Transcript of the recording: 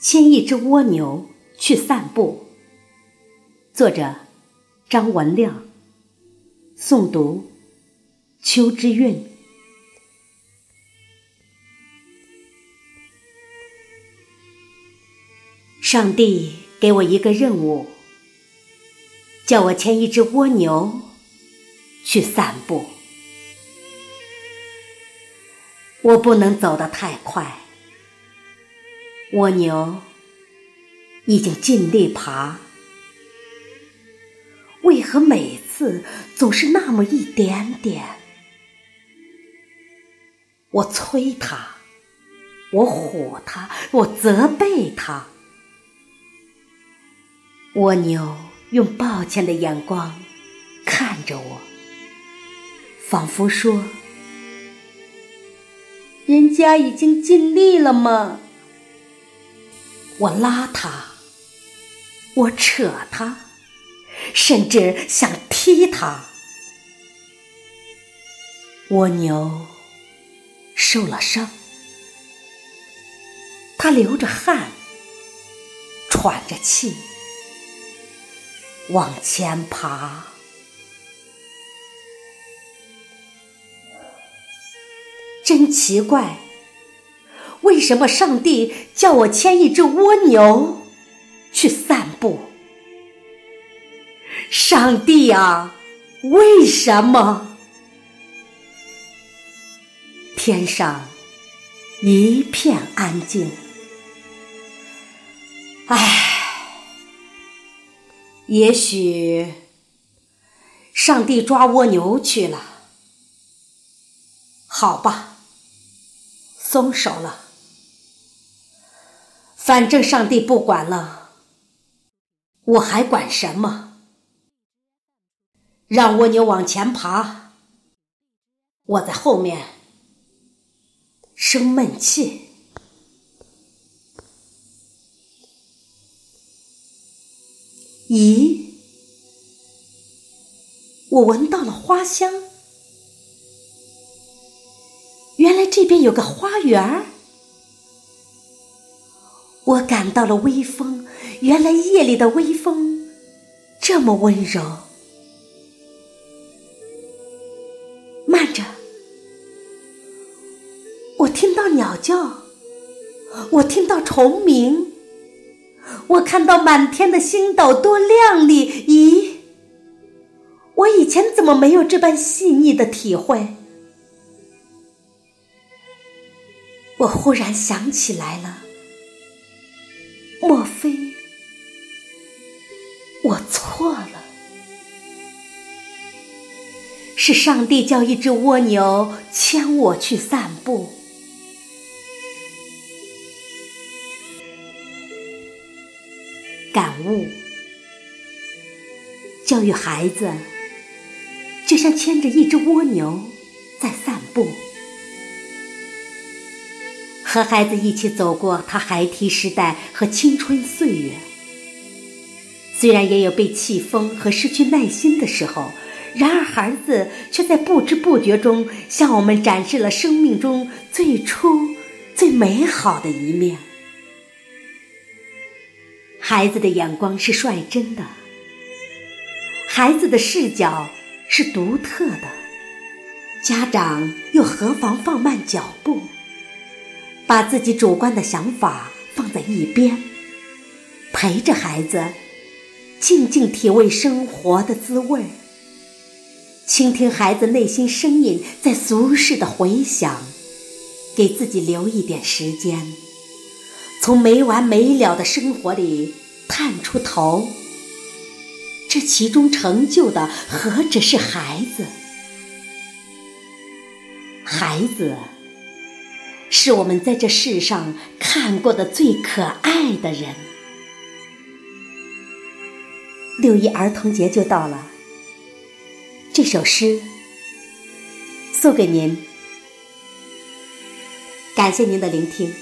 牵一只蜗牛去散步。作者：张文亮。诵读：秋之韵。上帝给我一个任务，叫我牵一只蜗牛去散步。我不能走得太快。蜗牛已经尽力爬，为何每次总是那么一点点？我催它，我唬它，我责备它。蜗牛用抱歉的眼光看着我，仿佛说：“人家已经尽力了嘛。”我拉他，我扯他，甚至想踢他。蜗牛受了伤，它流着汗，喘着气，往前爬。真奇怪。为什么上帝叫我牵一只蜗牛去散步？上帝啊，为什么？天上一片安静。唉，也许上帝抓蜗牛去了。好吧，松手了。反正上帝不管了，我还管什么？让蜗牛往前爬，我在后面生闷气。咦，我闻到了花香，原来这边有个花园儿。我感到了微风，原来夜里的微风这么温柔。慢着，我听到鸟叫，我听到虫鸣，我看到满天的星斗多亮丽！咦，我以前怎么没有这般细腻的体会？我忽然想起来了。莫非我错了？是上帝叫一只蜗牛牵我去散步。感悟：教育孩子，就像牵着一只蜗牛在散步。和孩子一起走过他孩提时代和青春岁月，虽然也有被气疯和失去耐心的时候，然而孩子却在不知不觉中向我们展示了生命中最初最美好的一面。孩子的眼光是率真的，孩子的视角是独特的，家长又何妨放慢脚步？把自己主观的想法放在一边，陪着孩子，静静体味生活的滋味倾听孩子内心声音在俗世的回响，给自己留一点时间，从没完没了的生活里探出头。这其中成就的何止是孩子？孩子。是我们在这世上看过的最可爱的人。六一儿童节就到了，这首诗送给您，感谢您的聆听。